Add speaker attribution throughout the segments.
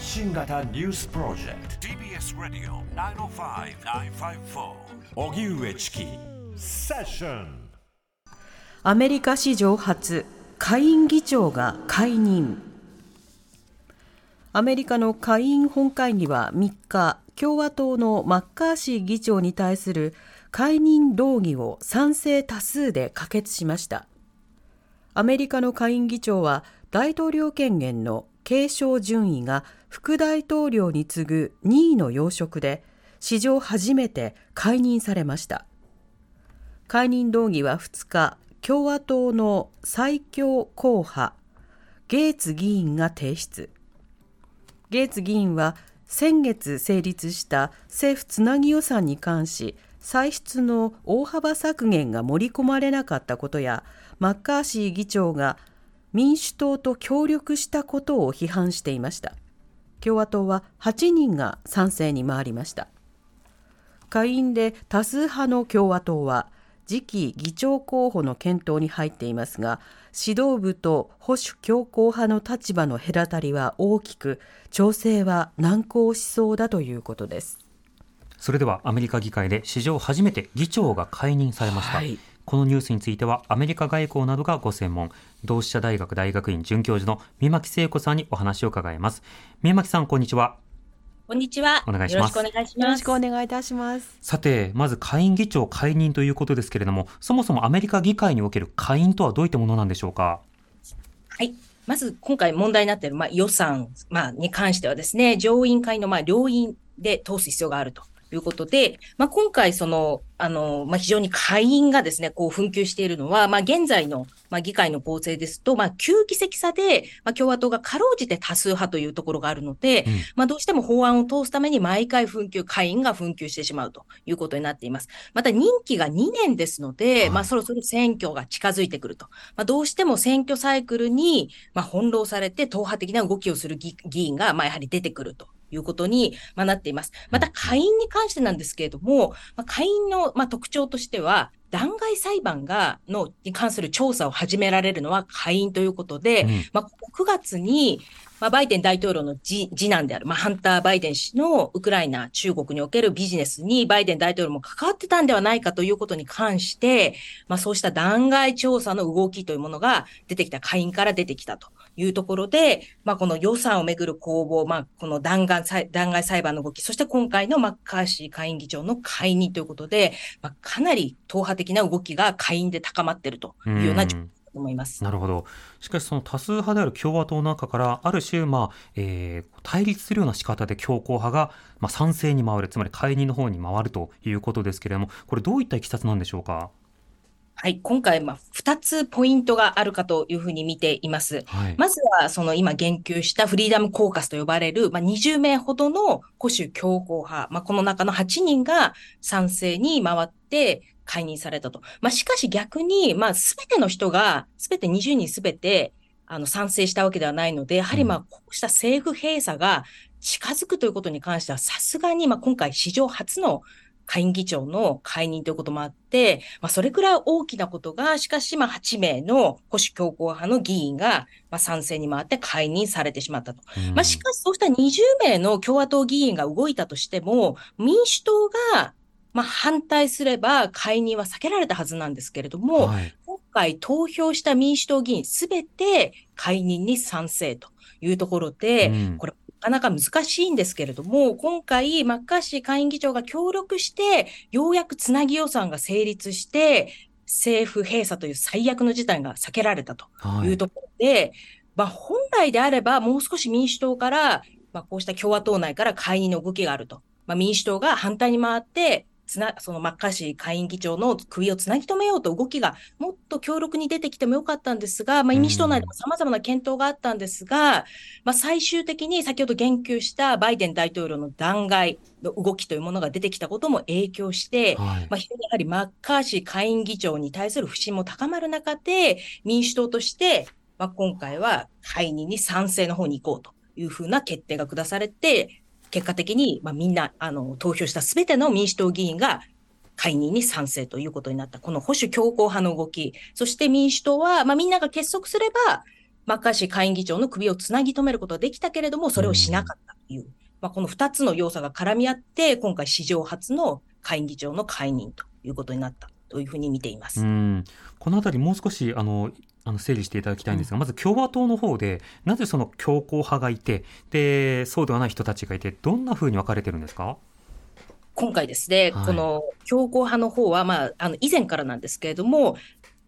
Speaker 1: 発信型ニュースプロジェクト。TBS ラディオ905-954おぎゅうえちきセッション
Speaker 2: アメリカ史上初下院議長が解任。アメリカの下院本会議は3日共和党のマッカーシー議長に対する解任動議を賛成多数で可決しました。アメリカの下院議長は大統領権限の継承順位が副大統領に次ぐ2位の要職で史上初めて解任されました。解任動議は2日共和党の最強候補ゲーツ議員が提出。ゲーツ議員は先月成立した政府つなぎ予算に関し歳出の大幅削減が盛り込まれなかったことやマッカーシー議長が民主党と協力したことを批判していました。共和党は8人が賛成に回りました。下院で多数派の共和党は次期議長候補の検討に入っていますが指導部と保守強硬派の立場の隔たりは大きく調整は難航しそうだということです。
Speaker 3: それではアメリカ議会で史上初めて議長が解任されました、はい、このニュースについてはアメリカ外交などがご専門同志社大学大学院准教授の三巻聖子さんにお話を伺います三巻さんこんにちは
Speaker 4: こんにちは。
Speaker 3: お願いします。よろしくお願いします。よろしくお
Speaker 2: 願いいたします。
Speaker 3: さて、まず下院議長解任ということですけれども、そもそもアメリカ議会における下院とはどういったものなんでしょうか？
Speaker 4: はい。まず今回問題になっている、まあ、予算、まあ、に関してはですね、上院会の、まあ、両院で通す必要があるということで、まあ、今回、その、あの、まあ、非常に下院がですね、こう、紛糾しているのは、まあ、現在の、まあ、議会の構成ですと、まあ、9議席差で、まあ、共和党がかろうじて多数派というところがあるので、うん、まあ、どうしても法案を通すために毎回紛糾、下院が紛糾してしまうということになっています。また、任期が2年ですので、はい、まあ、そろそろ選挙が近づいてくると。まあ、どうしても選挙サイクルに、まあ、翻弄されて、党派的な動きをする議員が、まあ、やはり出てくると。いうことに、まあ、なっています。また、下院に関してなんですけれども、まあ、下院の、まあ、特徴としては、弾劾裁判が、の、に関する調査を始められるのは下院ということで、うん、まあ、9月に、まあ、バイデン大統領の次次男である、まあ、ハンター・バイデン氏のウクライナ、中国におけるビジネスにバイデン大統領も関わってたんではないかということに関して、まあ、そうした弾劾調査の動きというものが出てきた、下院から出てきたというところで、まあ、この予算をめぐる攻防、まあ、この弾劾弾劾裁判の動き、そして今回のマッカーシー下院議長の解任ということで、まあ、かなり党派的な動きが下院で高まっているというような状況思います
Speaker 3: なるほど。しかし、その多数派である共和党の中から、ある種、まあ、えー、対立するような仕方で強硬派が、まあ、賛成に回る、つまり解任の方に回るということですけれども、これ、どういったいきさつなんでしょうか？
Speaker 4: はい、今回、まあ、2つポイントがあるかというふうに見ています。はい、まずは、その今言及したフリーダムコーカスと呼ばれる、まあ、20名ほどの保守強硬派、まあ、この中の8人が賛成に回って解任されたと。まあ、しかし逆に、まあ、すべての人が、すべて20人すべて、あの、賛成したわけではないので、やはりまあ、こうした政府閉鎖が近づくということに関しては、さすがに、まあ、今回史上初の下院議長の解任ということもあって、まあ、それくらい大きなことが、しかし、まあ、8名の保守強硬派の議員が、まあ、賛成に回って解任されてしまったと。まあ、しかし、そうした20名の共和党議員が動いたとしても、民主党が、まあ、反対すれば解任は避けられたはずなんですけれども、はい、今回投票した民主党議員すべて解任に賛成というところで、うん、これなかなか難しいんですけれども、今回、マッカーシー下院議長が協力して、ようやくつなぎ予算が成立して、政府閉鎖という最悪の事態が避けられたというところで、はい、まあ、本来であれば、もう少し民主党から、まあ、こうした共和党内から解任の動きがあると。まあ、民主党が反対に回って、つな、そのマッカーシー下院議長の首をつなぎ止めようと動きがもっと強力に出てきてもよかったんですが、まあ、民主党内でも様々な検討があったんですが、まあ、最終的に先ほど言及したバイデン大統領の弾劾の動きというものが出てきたことも影響して、はい、まあ、やはりマッカーシー下院議長に対する不信も高まる中で、民主党として、まあ、今回は解任に賛成の方に行こうというふうな決定が下されて、結果的に、まあ、みんな、あの、投票したすべての民主党議員が解任に賛成ということになった。この保守強硬派の動き。そして民主党は、まあ、みんなが結束すれば、マッカーシー下院議長の首をつなぎ止めることができたけれども、それをしなかったという、うん、まあ、この2つの要素が絡み合って、今回史上初の下院議長の解任ということになったというふうに見ています。
Speaker 3: このあたりもう少しあのあの整理していただきたいんですが、まず共和党の方でなぜその強硬派がいてでそうではない人たちがいてどんなふうに分かれてるんですか？
Speaker 4: 今回ですね、はい、この強硬派の方は、まあ、あの以前からなんですけれども、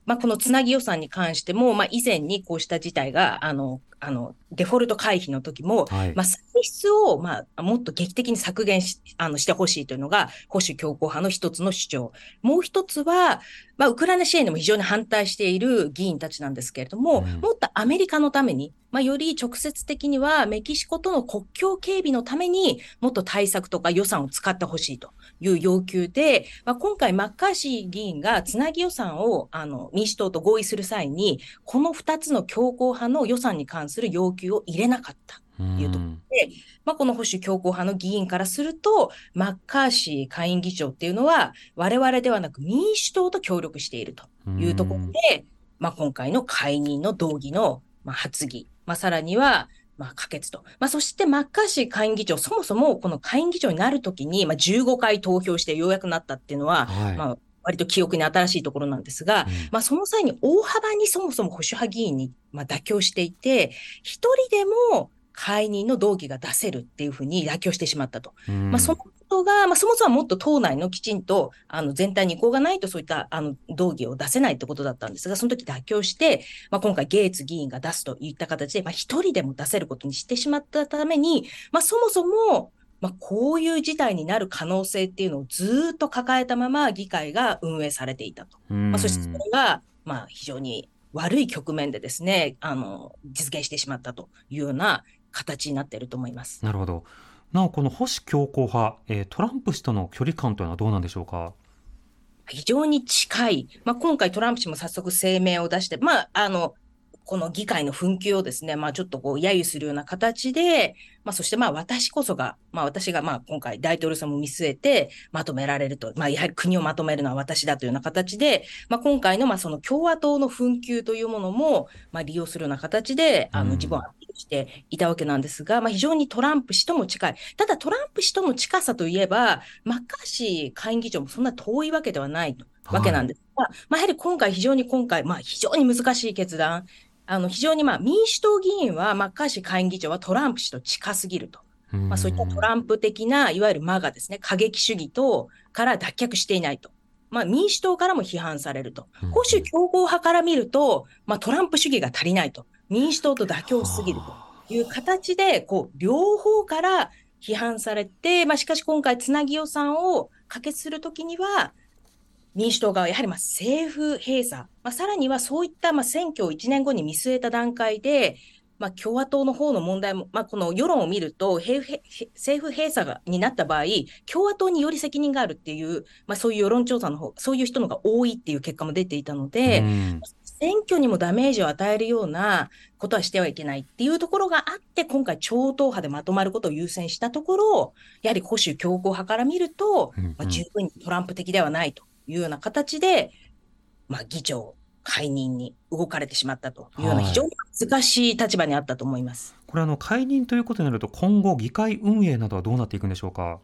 Speaker 4: まあ、このつなぎ予算に関しても、まあ、以前にこうした事態があのあの、デフォルト回避の時も、はい、まあ、歳出を、まあ、もっと劇的に削減し、あの、してほしいというのが、保守強硬派の一つの主張。もう一つは、まあ、ウクライナ支援でも非常に反対している議員たちなんですけれども、うん、もっとアメリカのために、まあ、より直接的にはメキシコとの国境警備のためにもっと対策とか予算を使ってほしいという要求で、まあ、今回マッカーシー議員がつなぎ予算をあの民主党と合意する際に、この2つの強硬派の予算に関する要求を入れなかった。というところで、まあ、この保守強硬派の議員からすると、マッカーシー下院議長っていうのは、我々ではなく民主党と協力しているというところで、まあ、今回の解任の動議の、まあ、発議、まあ、さらには、まあ、可決と。まあ、そしてマッカーシー下院議長、そもそもこの下院議長になるときに、まあ、15回投票してようやくなったっていうのは、はい、まあ、割と記憶に新しいところなんですが、うん、まあ、その際に大幅にそもそも保守派議員に、まあ、妥協していて、一人でも解任の動議が出せるっていうふうに妥協してしまったと。うん、まあ、そのことが、まあ、そもそももっと党内のきちんとあの全体に意向がないとそういったあの動議を出せないってことだったんですが、その時妥協して、まあ、今回ゲイツ議員が出すといった形で、まあ、一人でも出せることにしてしまったために、まあ、そもそもまあ、こういう事態になる可能性っていうのをずっと抱えたまま議会が運営されていたと。まあ、そしてそれが、まあ、非常に悪い局面でですね、あの、実現してしまったというような形になっていると思います。
Speaker 3: なるほど。なお、この保守強硬派、え、トランプ氏との距離感というのはどうなんでしょうか？
Speaker 4: 非常に近い。まあ、今回トランプ氏も早速声明を出して、まあ、あの、この議会の紛糾をですね、まあちょっとこう揶揄するような形で、まあそしてまあ私こそが、まあ私がまあ今回大統領選も見据えてまとめられると、まあやはり国をまとめるのは私だというような形で、まあ今回のまあその共和党の紛糾というものもまあ利用するような形で、あの自分をアピールしていたわけなんですが、まあ非常にトランプ氏とも近い。ただトランプ氏との近さといえば、マッカーシー下院議長もそんな遠いわけではないと。わけなんですが、はい、まあ、やはり今回非常に今回、まあ、非常に難しい決断、あの非常にまあ民主党議員はマッカーシー下院議長はトランプ氏と近すぎると。まあ、そういったトランプ的ないわゆるマガですね、過激主義とから脱却していないと。まあ、民主党からも批判されると。保守強硬派から見ると、まあ、トランプ主義が足りないと。民主党と妥協しすぎるという形で、こう、両方から批判されて、まあ、しかし今回つなぎ予算を可決するときには、民主党側、やはりまあ政府閉鎖、まあ、さらにはそういったまあ選挙を1年後に見据えた段階で、まあ、共和党の方の問題も、まあ、この世論を見ると、政府閉鎖がになった場合、共和党により責任があるっていう、まあ、そういう世論調査の方、そういう人のが多いっていう結果も出ていたので、選挙にもダメージを与えるようなことはしてはいけないっていうところがあって、今回超党派でまとまることを優先したところ、やはり保守強硬派から見ると、まあ、十分にトランプ的ではないと。いうような形で、まあ、議長解任に動かれてしまったというような非常に難しい立場にあったと思います。
Speaker 3: これあの解任ということになると今後議会運営などはどうなっていくんでしょうか？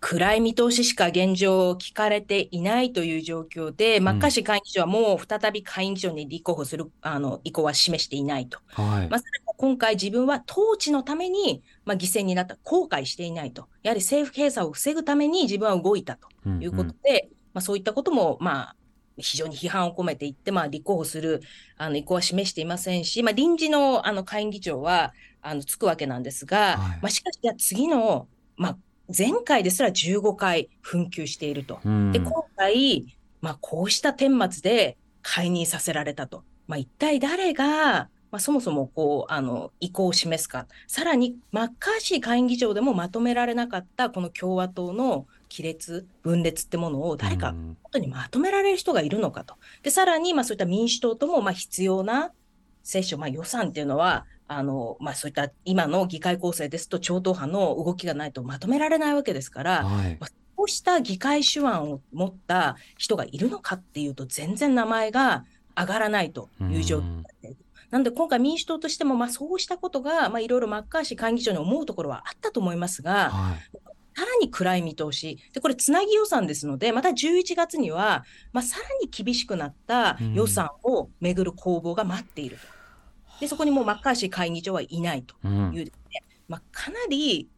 Speaker 4: 暗い見通ししか現状聞かれていないという状況で、うん、マッカーシー下院議長はもう再び下院議長に立候補するあの意向は示していないと。はいまあ、今回自分は統治のために、まあ、犠牲になった、後悔していないと。やはり政府閉鎖を防ぐために自分は動いたということで、うんうんまあ、そういったことも、まあ、非常に批判を込めていって、まあ、立候補するあの意向は示していませんし、まあ、臨時のあの下院議長はあのつくわけなんですが、はい、まあ、しかし、次の、まあ、前回ですら15回紛糾していると。で、今回、まあ、こうした顛末で解任させられたと。まあ、一体誰が、まあ、そもそもこうあの意向を示すか、さらにマッカーシー下院議長でもまとめられなかったこの共和党の亀裂、分裂ってものを誰か本当にまとめられる人がいるのかと。で、さらに、まあそういった民主党ともまあ必要な接種、まあ予算っていうのは、あの、まあそういった今の議会構成ですと超党派の動きがないとまとめられないわけですから、はい、まあ、こうした議会手腕を持った人がいるのかっていうと全然名前が上がらないという状況になっている。なので今回民主党としても、まあ、そうしたことが、まあ、いろいろマッカーシー下院議長に思うところはあったと思いますが、はい、さらに暗い見通し。で、これ、つなぎ予算ですので、また11月には、まあ、さらに厳しくなった予算をめぐる攻防が待っていると。うん、で、そこにもうマッカーシー会議長はいないという、ね、まあ、かなり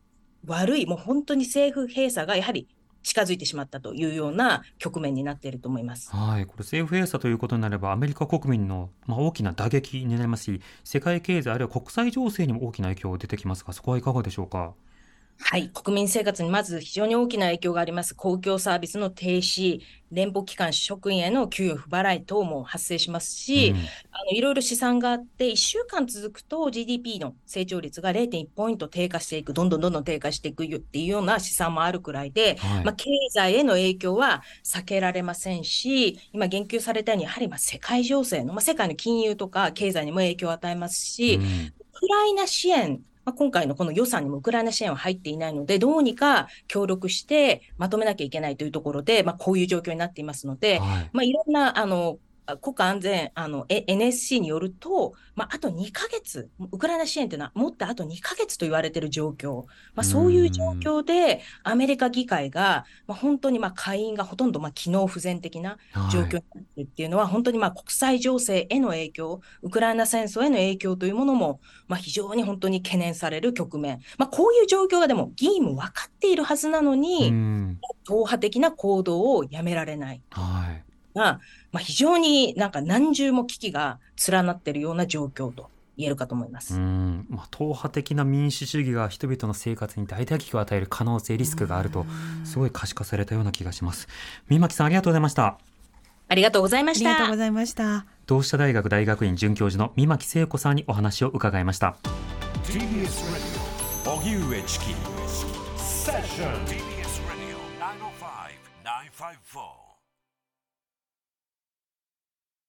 Speaker 4: 悪い、もう本当に政府閉鎖がやはり近づいてしまったというような局面になっていると思います。
Speaker 3: はい、これ政府閉鎖ということになればアメリカ国民のまあ大きな打撃になりますし、世界経済あるいは国際情勢にも大きな影響が出てきますが、そこはいかがでしょうか？
Speaker 4: はい、国民生活にまず非常に大きな影響があります。公共サービスの停止、連邦機関職員への給与不払い等も発生しますし、うん、あのいろいろ試算があって、1週間続くと GDP の成長率が0.1ポイント低下していく、どんどんどんどん低下していくっていうような試算もあるくらいで、はい、まあ、経済への影響は避けられませんし、今言及されたように、やはりまあ世界情勢の、まあ、世界の金融とか経済にも影響を与えますし、うん、ウクライナ支援まあ、今回のこの予算にもウクライナ支援は入っていないので、どうにか協力してまとめなきゃいけないというところで、まあ、こういう状況になっていますので、はい、まあ、いろんな、あの、国家安全、あの、NSC によると、まあ、あと2ヶ月、ウクライナ支援というのは、もっとあと2ヶ月と言われている状況、まあ、そういう状況で、アメリカ議会が、まあ、本当にまあ会員がほとんどまあ機能不全的な状況になっているっていうのは、はい、本当にまあ国際情勢への影響、ウクライナ戦争への影響というものも、まあ、非常に本当に懸念される局面、まあ、こういう状況がでも議員も分かっているはずなのに、党派的な行動をやめられない。はいが、まあ、非常になんか何重も危機が連なっているような状況と言えるかと思います。うん
Speaker 3: まあ、党派的な民主主義が人々の生活に大打撃を与える可能性、リスクがあると、すごい可視化されたような気がします。三巻さん、ありがとうございました。
Speaker 4: ありがとうございました。
Speaker 2: ありがとうございました。
Speaker 3: 同志社大学大学院准教授の三巻聖子さんにお話を伺いました。TBS